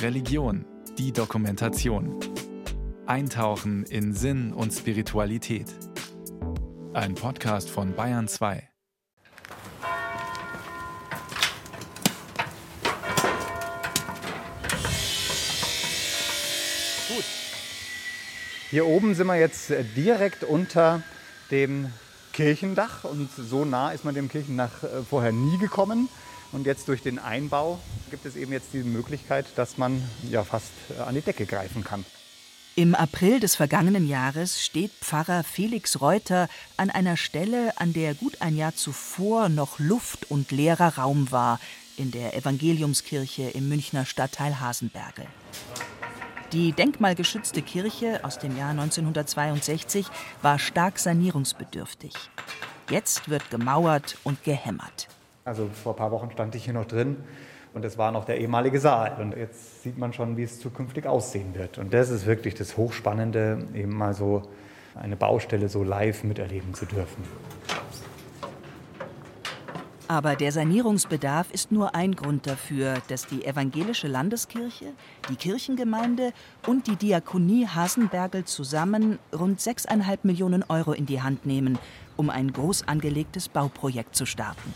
Religion, die Dokumentation. Eintauchen in Sinn und Spiritualität. Ein Podcast von Bayern 2. Gut. Hier oben sind wir jetzt äh, direkt unter dem Kirchendach und so nah ist man dem Kirchendach äh, vorher nie gekommen. Und jetzt durch den Einbau gibt es eben jetzt die Möglichkeit, dass man ja fast äh, an die Decke greifen kann. Im April des vergangenen Jahres steht Pfarrer Felix Reuter an einer Stelle, an der gut ein Jahr zuvor noch Luft und leerer Raum war, in der Evangeliumskirche im Münchner Stadtteil Hasenbergel. Die denkmalgeschützte Kirche aus dem Jahr 1962 war stark sanierungsbedürftig. Jetzt wird gemauert und gehämmert. Also vor ein paar Wochen stand ich hier noch drin und es war noch der ehemalige Saal. Und jetzt sieht man schon, wie es zukünftig aussehen wird. Und das ist wirklich das Hochspannende, eben mal so eine Baustelle so live miterleben zu dürfen. Aber der Sanierungsbedarf ist nur ein Grund dafür, dass die evangelische Landeskirche, die Kirchengemeinde und die Diakonie Hasenbergel zusammen rund 6,5 Millionen Euro in die Hand nehmen, um ein groß angelegtes Bauprojekt zu starten.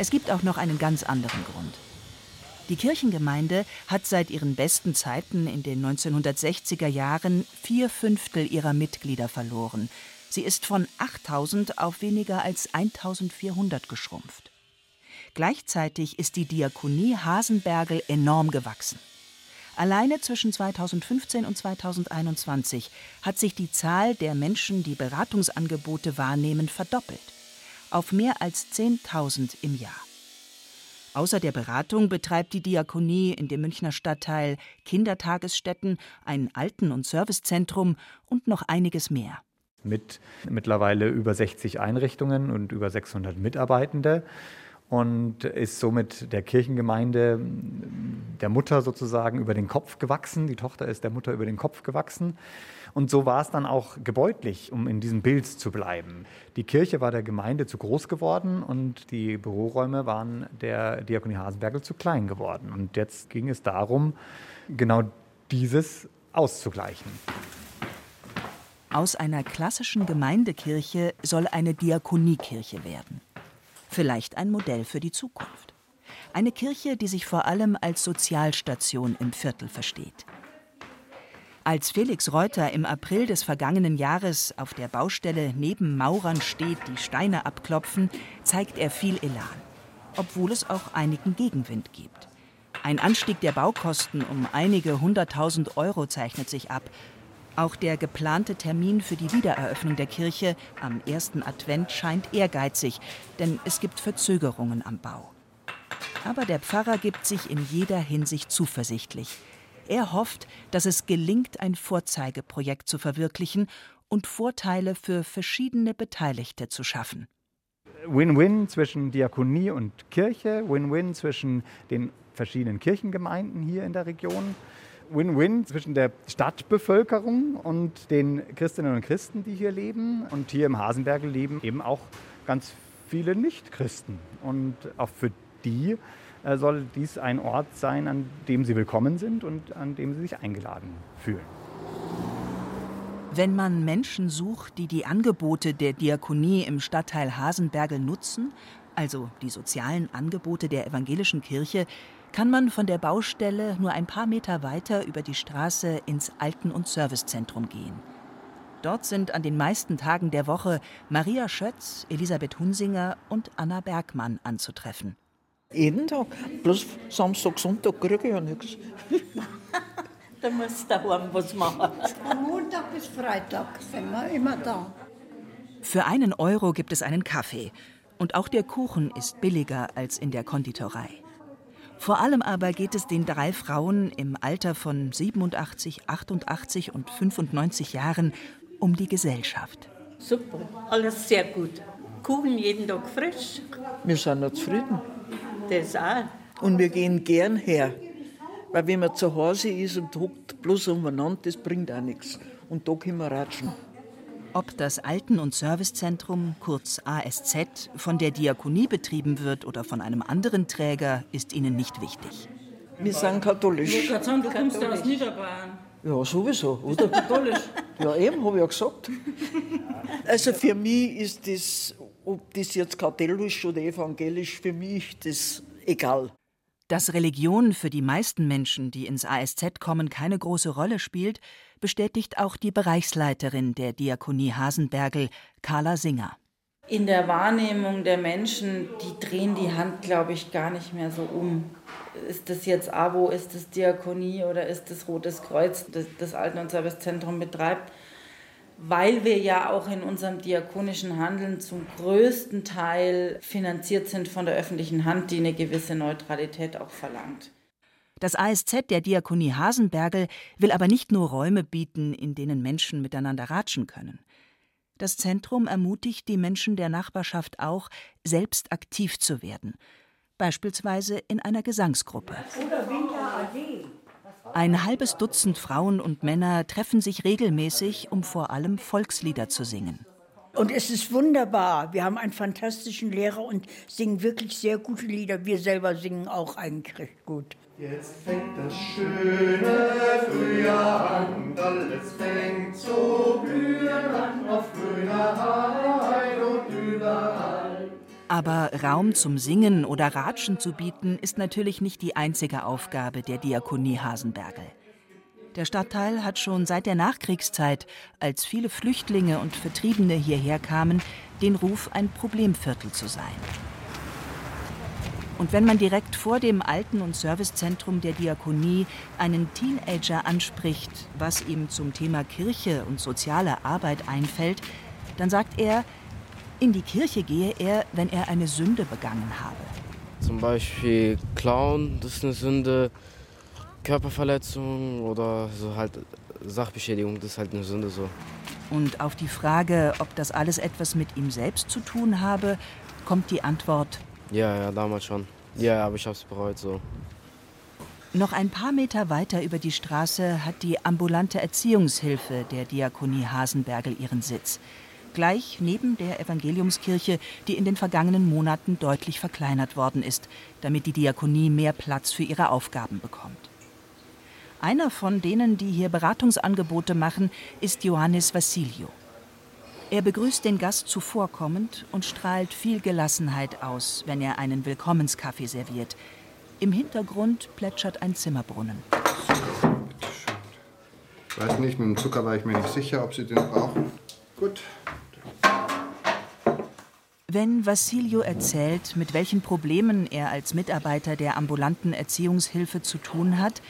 Es gibt auch noch einen ganz anderen Grund. Die Kirchengemeinde hat seit ihren besten Zeiten in den 1960er Jahren vier Fünftel ihrer Mitglieder verloren, Sie ist von 8000 auf weniger als 1400 geschrumpft. Gleichzeitig ist die Diakonie Hasenbergel enorm gewachsen. Alleine zwischen 2015 und 2021 hat sich die Zahl der Menschen, die Beratungsangebote wahrnehmen, verdoppelt. Auf mehr als 10.000 im Jahr. Außer der Beratung betreibt die Diakonie in dem Münchner Stadtteil Kindertagesstätten, ein Alten- und Servicezentrum und noch einiges mehr mit mittlerweile über 60 Einrichtungen und über 600 Mitarbeitende und ist somit der Kirchengemeinde der Mutter sozusagen über den Kopf gewachsen. Die Tochter ist der Mutter über den Kopf gewachsen. Und so war es dann auch gebäudlich, um in diesem Bild zu bleiben. Die Kirche war der Gemeinde zu groß geworden und die Büroräume waren der Diakonie Hasenbergel zu klein geworden. Und jetzt ging es darum, genau dieses auszugleichen. Aus einer klassischen Gemeindekirche soll eine Diakoniekirche werden. Vielleicht ein Modell für die Zukunft. Eine Kirche, die sich vor allem als Sozialstation im Viertel versteht. Als Felix Reuter im April des vergangenen Jahres auf der Baustelle neben Maurern steht, die Steine abklopfen, zeigt er viel Elan, obwohl es auch einigen Gegenwind gibt. Ein Anstieg der Baukosten um einige hunderttausend Euro zeichnet sich ab, auch der geplante Termin für die Wiedereröffnung der Kirche am ersten Advent scheint ehrgeizig, denn es gibt Verzögerungen am Bau. Aber der Pfarrer gibt sich in jeder Hinsicht zuversichtlich. Er hofft, dass es gelingt, ein Vorzeigeprojekt zu verwirklichen und Vorteile für verschiedene Beteiligte zu schaffen. Win-Win zwischen Diakonie und Kirche, Win-Win zwischen den verschiedenen Kirchengemeinden hier in der Region Win-Win zwischen der Stadtbevölkerung und den Christinnen und Christen, die hier leben. Und hier im Hasenberge leben eben auch ganz viele Nichtchristen. Und auch für die soll dies ein Ort sein, an dem sie willkommen sind und an dem sie sich eingeladen fühlen. Wenn man Menschen sucht, die die Angebote der Diakonie im Stadtteil Hasenbergel nutzen, also die sozialen Angebote der evangelischen Kirche, kann man von der Baustelle nur ein paar Meter weiter über die Straße ins Alten- und Servicezentrum gehen. Dort sind an den meisten Tagen der Woche Maria Schötz, Elisabeth Hunsinger und Anna Bergmann anzutreffen. Jeden Tag. Bloß Samstag, Sonntag kriege ich ja nichts. da musst du daheim was machen. Von Montag bis Freitag sind wir immer da. Für einen Euro gibt es einen Kaffee. Und auch der Kuchen ist billiger als in der Konditorei. Vor allem aber geht es den drei Frauen im Alter von 87, 88 und 95 Jahren um die Gesellschaft. Super, alles sehr gut. Kuchen jeden Tag frisch. Wir sind noch zufrieden. Das auch. Und wir gehen gern her. Weil wenn man zu Hause ist und hockt bloß umeinander, das bringt auch nichts. Und da können wir ratschen. Ob das Alten- und Servicezentrum, kurz ASZ, von der Diakonie betrieben wird oder von einem anderen Träger, ist ihnen nicht wichtig. Wir sind katholisch. Ich kann sagen, du kommst ja aus Niederbayern. Ja, sowieso, oder? Katholisch. Ja, eben, habe ich ja gesagt. Also für mich ist das, ob das jetzt katholisch oder evangelisch, für mich das egal. Dass Religion für die meisten Menschen, die ins ASZ kommen, keine große Rolle spielt, bestätigt auch die Bereichsleiterin der Diakonie Hasenbergel, Carla Singer. In der Wahrnehmung der Menschen, die drehen die Hand, glaube ich, gar nicht mehr so um. Ist das jetzt AWO, ist das Diakonie oder ist das Rotes Kreuz, das das Alten- und Servicezentrum betreibt? Weil wir ja auch in unserem diakonischen Handeln zum größten Teil finanziert sind von der öffentlichen Hand, die eine gewisse Neutralität auch verlangt. Das ASZ der Diakonie Hasenbergel will aber nicht nur Räume bieten, in denen Menschen miteinander ratschen können. Das Zentrum ermutigt die Menschen der Nachbarschaft auch, selbst aktiv zu werden, beispielsweise in einer Gesangsgruppe. Ein halbes Dutzend Frauen und Männer treffen sich regelmäßig, um vor allem Volkslieder zu singen. Und es ist wunderbar. Wir haben einen fantastischen Lehrer und singen wirklich sehr gute Lieder. Wir selber singen auch eigentlich recht gut. Jetzt fängt das schöne Frühjahr an, alles fängt zu blühen an, auf grüner Heide und überall. Aber Raum zum Singen oder Ratschen zu bieten, ist natürlich nicht die einzige Aufgabe der Diakonie Hasenbergel. Der Stadtteil hat schon seit der Nachkriegszeit, als viele Flüchtlinge und Vertriebene hierher kamen, den Ruf, ein Problemviertel zu sein. Und wenn man direkt vor dem Alten- und Servicezentrum der Diakonie einen Teenager anspricht, was ihm zum Thema Kirche und soziale Arbeit einfällt, dann sagt er, in die Kirche gehe er, wenn er eine Sünde begangen habe. Zum Beispiel Klauen, das ist eine Sünde. Körperverletzung oder so halt Sachbeschädigung, das ist halt eine Sünde so. Und auf die Frage, ob das alles etwas mit ihm selbst zu tun habe, kommt die Antwort, Ja, ja, damals schon. Ja, aber ich hab's bereut so. Noch ein paar Meter weiter über die Straße hat die ambulante Erziehungshilfe der Diakonie Hasenbergel ihren Sitz. Gleich neben der Evangeliumskirche, die in den vergangenen Monaten deutlich verkleinert worden ist, damit die Diakonie mehr Platz für ihre Aufgaben bekommt. Einer von denen, die hier Beratungsangebote machen, ist Johannes Vassilio. Er begrüßt den Gast zuvorkommend und strahlt viel Gelassenheit aus, wenn er einen Willkommenskaffee serviert. Im Hintergrund plätschert ein Zimmerbrunnen. Ich weiß nicht, mit dem Zucker war ich mir nicht sicher, ob Sie den brauchen. Gut. Wenn Vassilio erzählt, mit welchen Problemen er als Mitarbeiter der ambulanten Erziehungshilfe zu tun hat,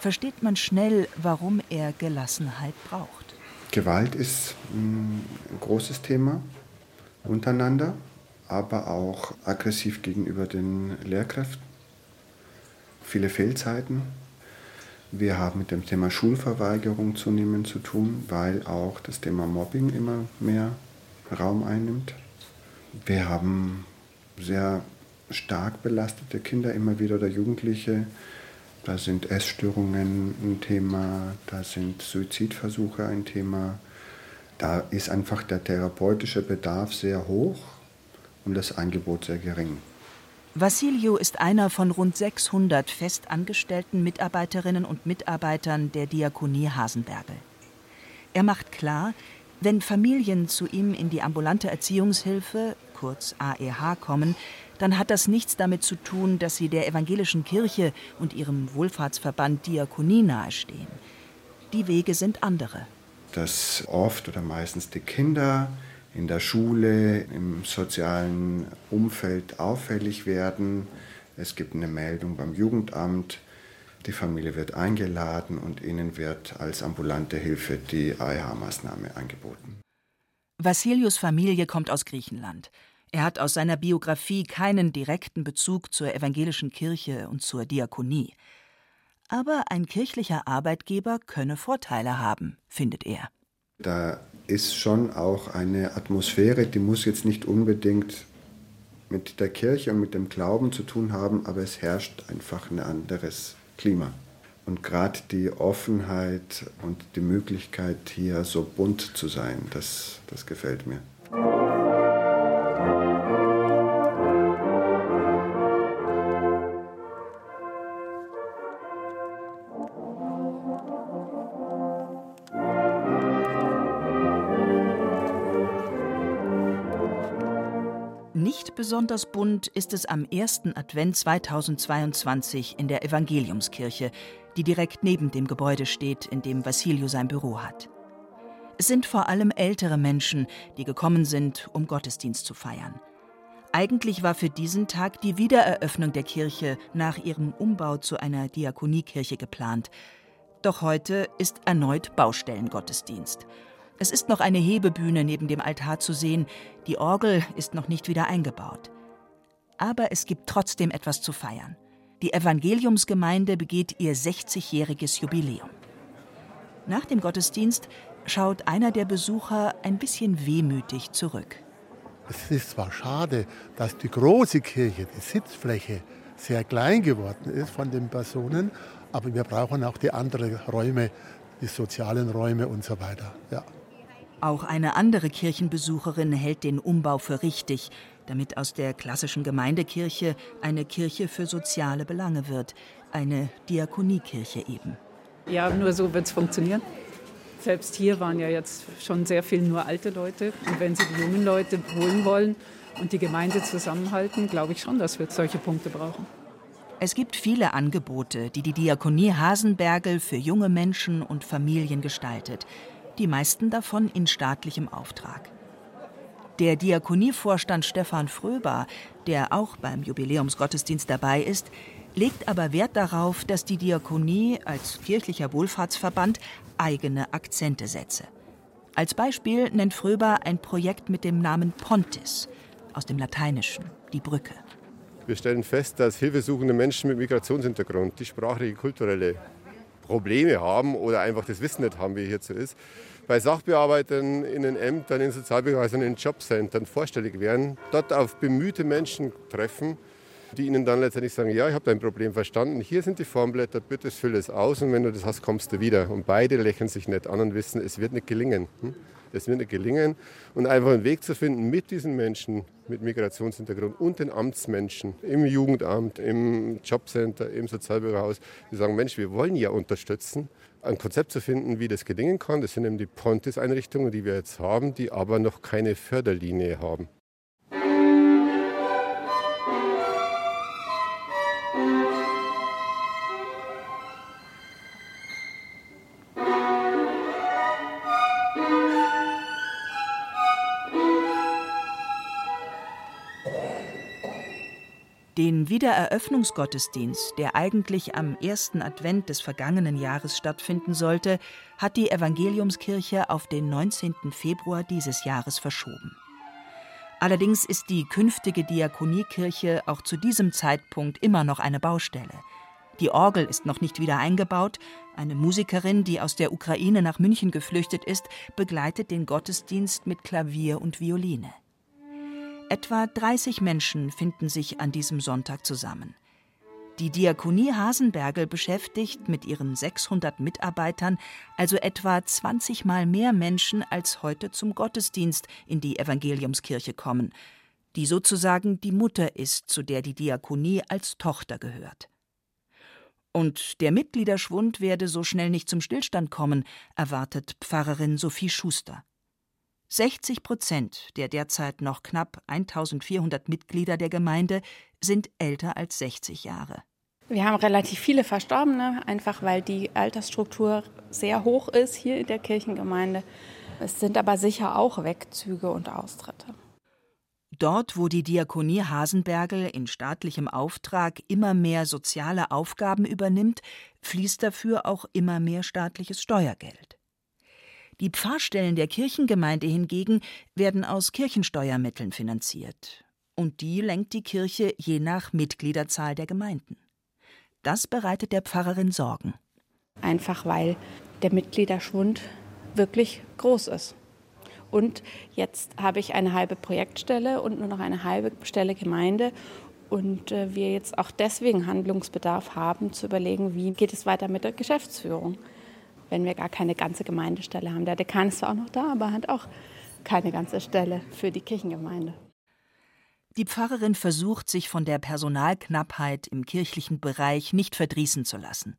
versteht man schnell, warum er Gelassenheit braucht. Gewalt ist mm, ein großes Thema untereinander, aber auch aggressiv gegenüber den Lehrkräften. Viele Fehlzeiten. Wir haben mit dem Thema Schulverweigerung zunehmend zu tun, weil auch das Thema Mobbing immer mehr Raum einnimmt. Wir haben sehr stark belastete Kinder immer wieder oder Jugendliche. Da sind Essstörungen ein Thema, da sind Suizidversuche ein Thema. Da ist einfach der therapeutische Bedarf sehr hoch und das Angebot sehr gering. Vassilio ist einer von rund 600 festangestellten Mitarbeiterinnen und Mitarbeitern der Diakonie Hasenbergel. Er macht klar, wenn Familien zu ihm in die ambulante Erziehungshilfe, kurz AEH, kommen, dann hat das nichts damit zu tun, dass sie der evangelischen Kirche und ihrem Wohlfahrtsverband Diakonie nahestehen. Die Wege sind andere. Dass oft oder meistens die Kinder in der Schule, im sozialen Umfeld auffällig werden. Es gibt eine Meldung beim Jugendamt. Die Familie wird eingeladen und ihnen wird als ambulante Hilfe die AEH-Maßnahme angeboten. Vassilius Familie kommt aus Griechenland. Er hat aus seiner Biografie keinen direkten Bezug zur evangelischen Kirche und zur Diakonie. Aber ein kirchlicher Arbeitgeber könne Vorteile haben, findet er. Da ist schon auch eine Atmosphäre, die muss jetzt nicht unbedingt mit der Kirche und mit dem Glauben zu tun haben, aber es herrscht einfach ein anderes Klima. Und gerade die Offenheit und die Möglichkeit, hier so bunt zu sein, das, das gefällt mir. Besonders bunt ist es am ersten Advent 2022 in der Evangeliumskirche, die direkt neben dem Gebäude steht, in dem Vassilio sein Büro hat. Es sind vor allem ältere Menschen, die gekommen sind, um Gottesdienst zu feiern. Eigentlich war für diesen Tag die Wiedereröffnung der Kirche nach ihrem Umbau zu einer Diakoniekirche geplant. Doch heute ist erneut Baustellengottesdienst. Es ist noch eine Hebebühne neben dem Altar zu sehen, die Orgel ist noch nicht wieder eingebaut. Aber es gibt trotzdem etwas zu feiern. Die Evangeliumsgemeinde begeht ihr 60-jähriges Jubiläum. Nach dem Gottesdienst schaut einer der Besucher ein bisschen wehmütig zurück. Es ist zwar schade, dass die große Kirche, die Sitzfläche, sehr klein geworden ist von den Personen, aber wir brauchen auch die anderen Räume, die sozialen Räume und so weiter. Ja. Auch eine andere Kirchenbesucherin hält den Umbau für richtig, damit aus der klassischen Gemeindekirche eine Kirche für soziale Belange wird, eine Diakoniekirche eben. Ja, nur so wird es funktionieren. Selbst hier waren ja jetzt schon sehr viel nur alte Leute. Und wenn Sie die jungen Leute holen wollen und die Gemeinde zusammenhalten, glaube ich schon, dass wir solche Punkte brauchen. Es gibt viele Angebote, die die Diakonie Hasenbergel für junge Menschen und Familien gestaltet. Die meisten davon in staatlichem Auftrag. Der Diakonievorstand Stefan Fröber, der auch beim Jubiläumsgottesdienst dabei ist, legt aber Wert darauf, dass die Diakonie als kirchlicher Wohlfahrtsverband eigene Akzente setze. Als Beispiel nennt Fröber ein Projekt mit dem Namen Pontis, aus dem Lateinischen, die Brücke. Wir stellen fest, dass hilfesuchende Menschen mit Migrationshintergrund, die sprachliche, kulturelle Probleme haben oder einfach das Wissen nicht haben, wie hier so ist, bei Sachbearbeitern in den Ämtern, in Sozialbeweisen, in Jobcentern vorstellig werden, dort auf bemühte Menschen treffen, die ihnen dann letztendlich sagen, ja, ich habe dein Problem verstanden, hier sind die Formblätter, bitte füll es aus und wenn du das hast, kommst du wieder. Und beide lächeln sich nicht an und wissen, es wird nicht gelingen. Hm? Es wird nicht gelingen. Und einfach einen Weg zu finden mit diesen Menschen mit Migrationshintergrund und den Amtsmenschen im Jugendamt, im Jobcenter, im Sozialbürohaus, die sagen, Mensch, wir wollen ja unterstützen, ein Konzept zu finden, wie das gelingen kann. Das sind eben die Pontis-Einrichtungen, die wir jetzt haben, die aber noch keine Förderlinie haben. Den Wiedereröffnungsgottesdienst, der eigentlich am ersten Advent des vergangenen Jahres stattfinden sollte, hat die Evangeliumskirche auf den 19. Februar dieses Jahres verschoben. Allerdings ist die künftige Diakoniekirche auch zu diesem Zeitpunkt immer noch eine Baustelle. Die Orgel ist noch nicht wieder eingebaut. Eine Musikerin, die aus der Ukraine nach München geflüchtet ist, begleitet den Gottesdienst mit Klavier und Violine. Etwa 30 Menschen finden sich an diesem Sonntag zusammen. Die Diakonie Hasenbergel beschäftigt mit ihren 600 Mitarbeitern also etwa 20 Mal mehr Menschen, als heute zum Gottesdienst in die Evangeliumskirche kommen, die sozusagen die Mutter ist, zu der die Diakonie als Tochter gehört. Und der Mitgliederschwund werde so schnell nicht zum Stillstand kommen, erwartet Pfarrerin Sophie Schuster. 60 Prozent der derzeit noch knapp 1400 Mitglieder der Gemeinde sind älter als 60 Jahre. Wir haben relativ viele Verstorbene, einfach weil die Altersstruktur sehr hoch ist hier in der Kirchengemeinde. Es sind aber sicher auch Wegzüge und Austritte. Dort, wo die Diakonie Hasenbergel in staatlichem Auftrag immer mehr soziale Aufgaben übernimmt, fließt dafür auch immer mehr staatliches Steuergeld. Die Pfarrstellen der Kirchengemeinde hingegen werden aus Kirchensteuermitteln finanziert. Und die lenkt die Kirche je nach Mitgliederzahl der Gemeinden. Das bereitet der Pfarrerin Sorgen. Einfach weil der Mitgliederschwund wirklich groß ist. Und jetzt habe ich eine halbe Projektstelle und nur noch eine halbe Stelle Gemeinde. Und äh, wir jetzt auch deswegen Handlungsbedarf haben, zu überlegen, wie geht es weiter mit der Geschäftsführung wenn wir gar keine ganze Gemeindestelle haben. Der Dekan ist zwar auch noch da, aber hat auch keine ganze Stelle für die Kirchengemeinde. Die Pfarrerin versucht, sich von der Personalknappheit im kirchlichen Bereich nicht verdrießen zu lassen.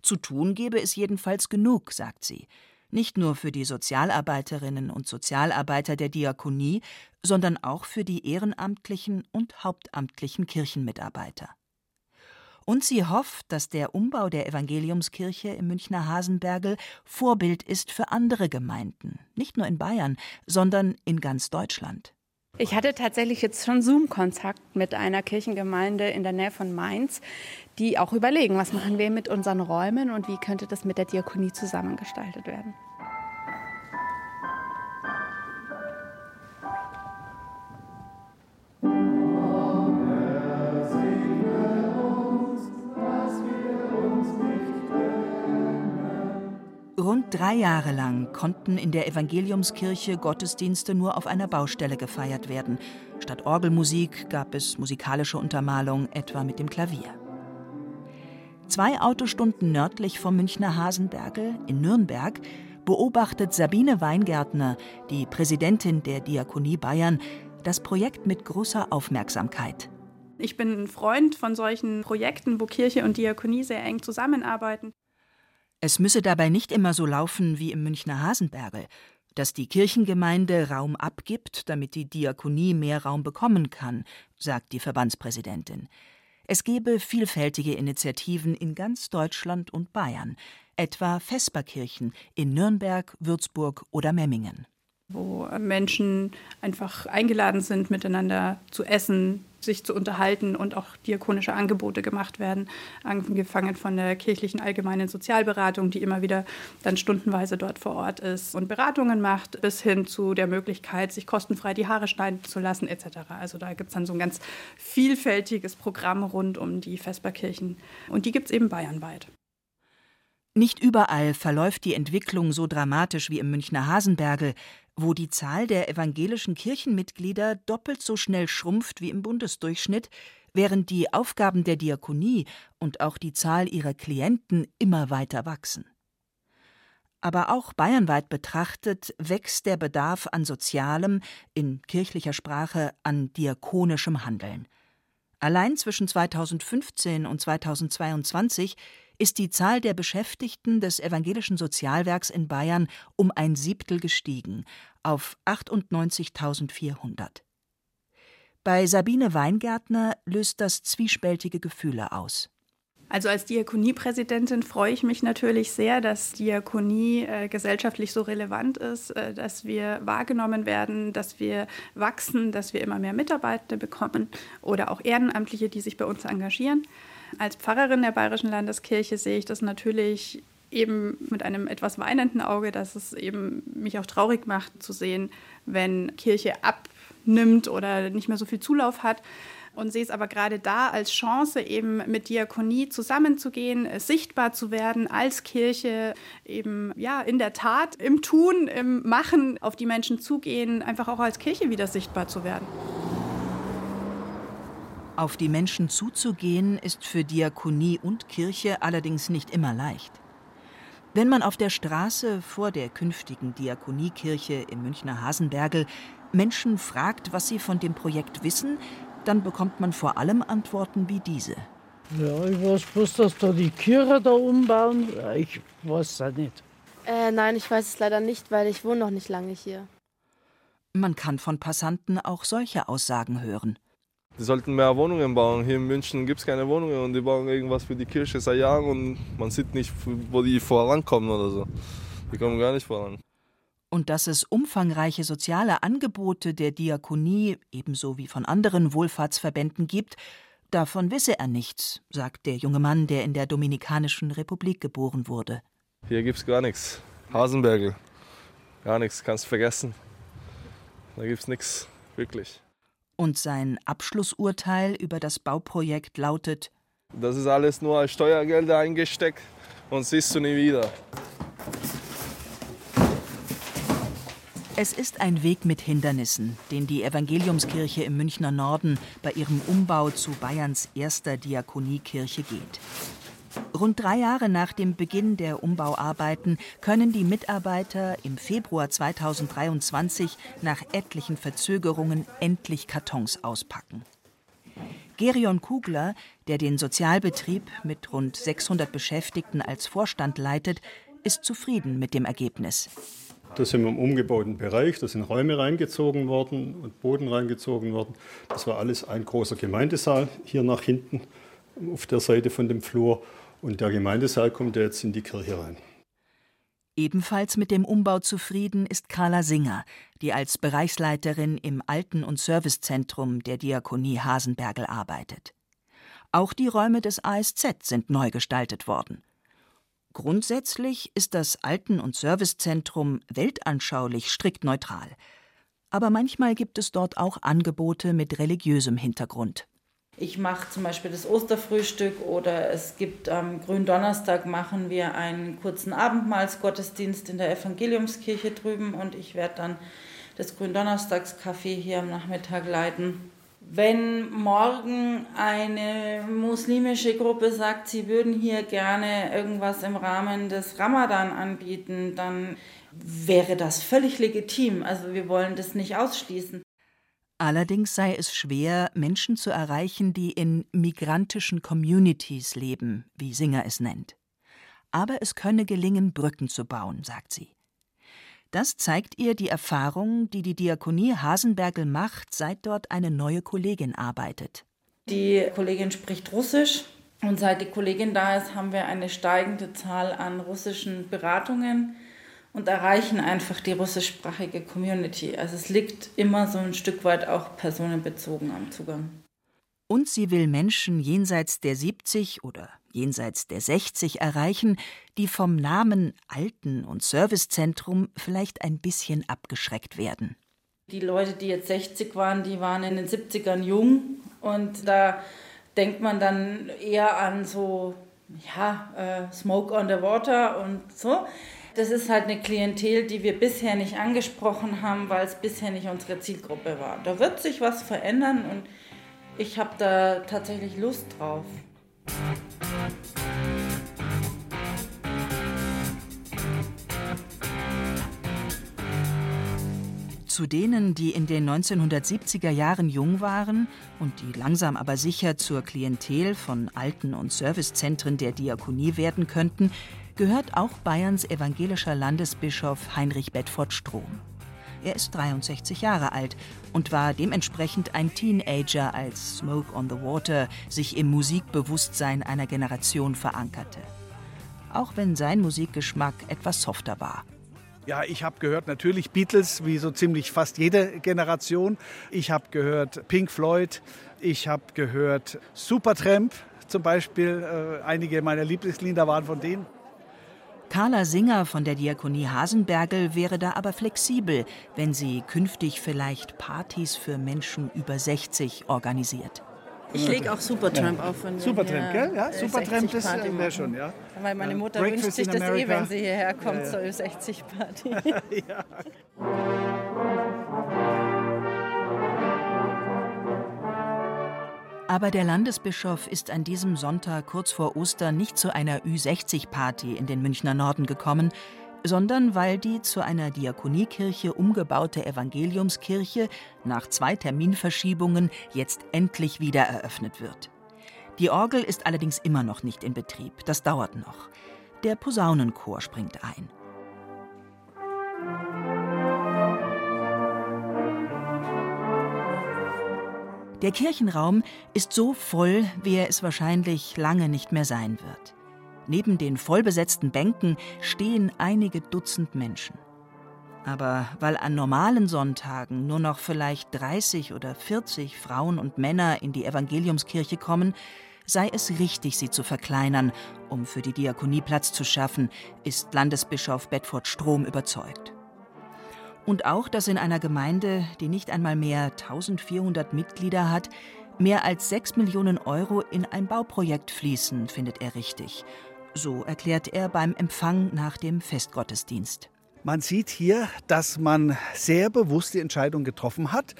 Zu tun gebe es jedenfalls genug, sagt sie. Nicht nur für die Sozialarbeiterinnen und Sozialarbeiter der Diakonie, sondern auch für die ehrenamtlichen und hauptamtlichen Kirchenmitarbeiter. Und sie hofft, dass der Umbau der Evangeliumskirche im Münchner Hasenbergel Vorbild ist für andere Gemeinden, nicht nur in Bayern, sondern in ganz Deutschland. Ich hatte tatsächlich jetzt schon Zoom-Kontakt mit einer Kirchengemeinde in der Nähe von Mainz, die auch überlegen, was machen wir mit unseren Räumen und wie könnte das mit der Diakonie zusammengestaltet werden. Rund drei Jahre lang konnten in der Evangeliumskirche Gottesdienste nur auf einer Baustelle gefeiert werden. Statt Orgelmusik gab es musikalische Untermalung, etwa mit dem Klavier. Zwei Autostunden nördlich vom Münchner Hasenbergel in Nürnberg beobachtet Sabine Weingärtner, die Präsidentin der Diakonie Bayern, das Projekt mit großer Aufmerksamkeit. Ich bin ein Freund von solchen Projekten, wo Kirche und Diakonie sehr eng zusammenarbeiten. Es müsse dabei nicht immer so laufen wie im Münchner Hasenbergel, dass die Kirchengemeinde Raum abgibt, damit die Diakonie mehr Raum bekommen kann, sagt die Verbandspräsidentin. Es gebe vielfältige Initiativen in ganz Deutschland und Bayern, etwa Vesperkirchen in Nürnberg, Würzburg oder Memmingen wo Menschen einfach eingeladen sind, miteinander zu essen, sich zu unterhalten und auch diakonische Angebote gemacht werden, angefangen von der kirchlichen allgemeinen Sozialberatung, die immer wieder dann stundenweise dort vor Ort ist und Beratungen macht, bis hin zu der Möglichkeit, sich kostenfrei die Haare schneiden zu lassen etc. Also da gibt es dann so ein ganz vielfältiges Programm rund um die Vesperkirchen und die gibt es eben bayernweit. Nicht überall verläuft die Entwicklung so dramatisch wie im Münchner Hasenbergel, wo die Zahl der evangelischen Kirchenmitglieder doppelt so schnell schrumpft wie im Bundesdurchschnitt, während die Aufgaben der Diakonie und auch die Zahl ihrer Klienten immer weiter wachsen. Aber auch bayernweit betrachtet wächst der Bedarf an sozialem, in kirchlicher Sprache an diakonischem Handeln. Allein zwischen 2015 und 2022 ist die Zahl der Beschäftigten des evangelischen Sozialwerks in Bayern um ein Siebtel gestiegen auf 98.400. Bei Sabine Weingärtner löst das zwiespältige Gefühle aus. Also als Diakoniepräsidentin freue ich mich natürlich sehr, dass Diakonie äh, gesellschaftlich so relevant ist, äh, dass wir wahrgenommen werden, dass wir wachsen, dass wir immer mehr Mitarbeiter bekommen oder auch Ehrenamtliche, die sich bei uns engagieren. Als Pfarrerin der Bayerischen Landeskirche sehe ich das natürlich eben mit einem etwas weinenden Auge, dass es eben mich auch traurig macht zu sehen, wenn Kirche abnimmt oder nicht mehr so viel Zulauf hat. Und sehe es aber gerade da als Chance, eben mit Diakonie zusammenzugehen, sichtbar zu werden als Kirche, eben ja in der Tat, im Tun, im Machen auf die Menschen zugehen, einfach auch als Kirche wieder sichtbar zu werden. Auf die Menschen zuzugehen, ist für Diakonie und Kirche allerdings nicht immer leicht. Wenn man auf der Straße vor der künftigen Diakoniekirche im Münchner Hasenbergel Menschen fragt, was sie von dem Projekt wissen, dann bekommt man vor allem Antworten wie diese. Ja, ich weiß bloß, dass da die Kirche da umbauen. Ich weiß es nicht. Äh, nein, ich weiß es leider nicht, weil ich wohne noch nicht lange hier. Man kann von Passanten auch solche Aussagen hören. Die sollten mehr Wohnungen bauen. Hier in München gibt es keine Wohnungen und die bauen irgendwas für die Kirche seit Jahren und man sieht nicht, wo die vorankommen oder so. Die kommen gar nicht voran. Und dass es umfangreiche soziale Angebote der Diakonie ebenso wie von anderen Wohlfahrtsverbänden gibt, davon wisse er nichts, sagt der junge Mann, der in der Dominikanischen Republik geboren wurde. Hier gibt's gar nichts. Hasenbergel. Gar nichts, kannst vergessen. Da gibt's nichts, wirklich. Und sein Abschlussurteil über das Bauprojekt lautet: Das ist alles nur als Steuergelder eingesteckt und siehst du nie wieder. Es ist ein Weg mit Hindernissen, den die Evangeliumskirche im Münchner Norden bei ihrem Umbau zu Bayerns erster Diakoniekirche geht. Rund drei Jahre nach dem Beginn der Umbauarbeiten können die Mitarbeiter im Februar 2023 nach etlichen Verzögerungen endlich Kartons auspacken. Gerion Kugler, der den Sozialbetrieb mit rund 600 Beschäftigten als Vorstand leitet, ist zufrieden mit dem Ergebnis. Da sind wir im umgebauten Bereich, da sind Räume reingezogen worden und Boden reingezogen worden. Das war alles ein großer Gemeindesaal hier nach hinten auf der Seite von dem Flur. Und der Gemeindesaal kommt jetzt in die Kirche rein. Ebenfalls mit dem Umbau zufrieden ist Carla Singer, die als Bereichsleiterin im Alten- und Servicezentrum der Diakonie Hasenbergel arbeitet. Auch die Räume des ASZ sind neu gestaltet worden. Grundsätzlich ist das Alten- und Servicezentrum weltanschaulich strikt neutral. Aber manchmal gibt es dort auch Angebote mit religiösem Hintergrund. Ich mache zum Beispiel das Osterfrühstück oder es gibt am Gründonnerstag machen wir einen kurzen Abendmahlsgottesdienst in der Evangeliumskirche drüben und ich werde dann das Gründonnerstagscafé hier am Nachmittag leiten. Wenn morgen eine muslimische Gruppe sagt, sie würden hier gerne irgendwas im Rahmen des Ramadan anbieten, dann wäre das völlig legitim. Also wir wollen das nicht ausschließen. Allerdings sei es schwer, Menschen zu erreichen, die in migrantischen Communities leben, wie Singer es nennt. Aber es könne gelingen, Brücken zu bauen, sagt sie. Das zeigt ihr die Erfahrung, die die Diakonie Hasenbergel macht, seit dort eine neue Kollegin arbeitet. Die Kollegin spricht Russisch und seit die Kollegin da ist, haben wir eine steigende Zahl an russischen Beratungen und erreichen einfach die russischsprachige Community. Also es liegt immer so ein Stück weit auch personenbezogen am Zugang. Und sie will Menschen jenseits der 70 oder jenseits der 60 erreichen, die vom Namen Alten- und Servicezentrum vielleicht ein bisschen abgeschreckt werden. Die Leute, die jetzt 60 waren, die waren in den 70ern jung und da denkt man dann eher an so, ja, äh, Smoke on the Water und so. Das ist halt eine Klientel, die wir bisher nicht angesprochen haben, weil es bisher nicht unsere Zielgruppe war. Da wird sich was verändern und ich habe da tatsächlich Lust drauf. Zu denen, die in den 1970er Jahren jung waren und die langsam aber sicher zur Klientel von Alten- und Servicezentren der Diakonie werden könnten, gehört auch Bayerns evangelischer Landesbischof Heinrich Bedford Strom. Er ist 63 Jahre alt und war dementsprechend ein Teenager, als Smoke on the Water sich im Musikbewusstsein einer Generation verankerte. Auch wenn sein Musikgeschmack etwas softer war. Ja, ich habe gehört natürlich Beatles, wie so ziemlich fast jede Generation. Ich habe gehört Pink Floyd, ich habe gehört Supertramp zum Beispiel. Äh, einige meiner Lieblingslieder waren von denen. Carla Singer von der Diakonie Hasenbergel wäre da aber flexibel, wenn sie künftig vielleicht Partys für Menschen über 60 organisiert. Ich lege auch Supertramp Ja. auf. Wenn wir Supertramp, gell? Ja, Supertramp, 60 das, Party äh, wär machen. schon, ja. Weil meine. Mutter Breakfast wünscht sich das eh, wenn sie hierher kommt Ja, ja. zur 60 Party. ja. Aber der Landesbischof ist an diesem Sonntag kurz vor Ostern nicht zu einer Ü60-Party in den Münchner Norden gekommen, sondern weil die zu einer Diakoniekirche umgebaute Evangeliumskirche nach zwei Terminverschiebungen jetzt endlich wieder eröffnet wird. Die Orgel ist allerdings immer noch nicht in Betrieb, das dauert noch. Der Posaunenchor springt ein. Der Kirchenraum ist so voll, wie er es wahrscheinlich lange nicht mehr sein wird. Neben den vollbesetzten Bänken stehen einige Dutzend Menschen. Aber weil an normalen Sonntagen nur noch vielleicht 30 oder 40 Frauen und Männer in die Evangeliumskirche kommen, sei es richtig, sie zu verkleinern, um für die Diakonie Platz zu schaffen, ist Landesbischof Bedford Strom überzeugt. Und auch, dass in einer Gemeinde, die nicht einmal mehr 1400 Mitglieder hat, mehr als 6 Millionen Euro in ein Bauprojekt fließen, findet er richtig. So erklärt er beim Empfang nach dem Festgottesdienst. Man sieht hier, dass man sehr bewusst die Entscheidung getroffen hat.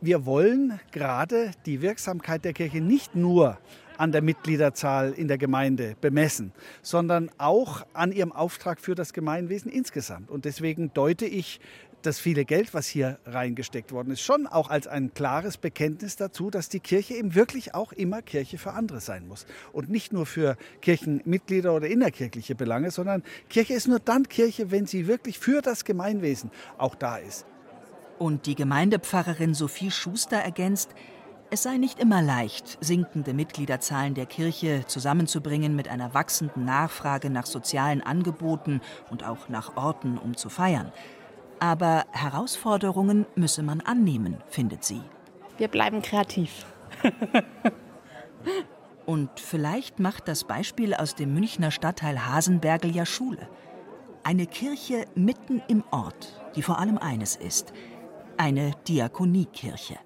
Wir wollen gerade die Wirksamkeit der Kirche nicht nur an der Mitgliederzahl in der Gemeinde bemessen, sondern auch an ihrem Auftrag für das Gemeinwesen insgesamt. Und deswegen deute ich das viele Geld, was hier reingesteckt worden ist, schon auch als ein klares Bekenntnis dazu, dass die Kirche eben wirklich auch immer Kirche für andere sein muss. Und nicht nur für Kirchenmitglieder oder innerkirchliche Belange, sondern Kirche ist nur dann Kirche, wenn sie wirklich für das Gemeinwesen auch da ist. Und die Gemeindepfarrerin Sophie Schuster ergänzt, es sei nicht immer leicht, sinkende Mitgliederzahlen der Kirche zusammenzubringen mit einer wachsenden Nachfrage nach sozialen Angeboten und auch nach Orten, um zu feiern. Aber Herausforderungen müsse man annehmen, findet sie. Wir bleiben kreativ. Und vielleicht macht das Beispiel aus dem Münchner Stadtteil Hasenbergel ja Schule. Eine Kirche mitten im Ort, die vor allem eines ist, eine Diakoniekirche.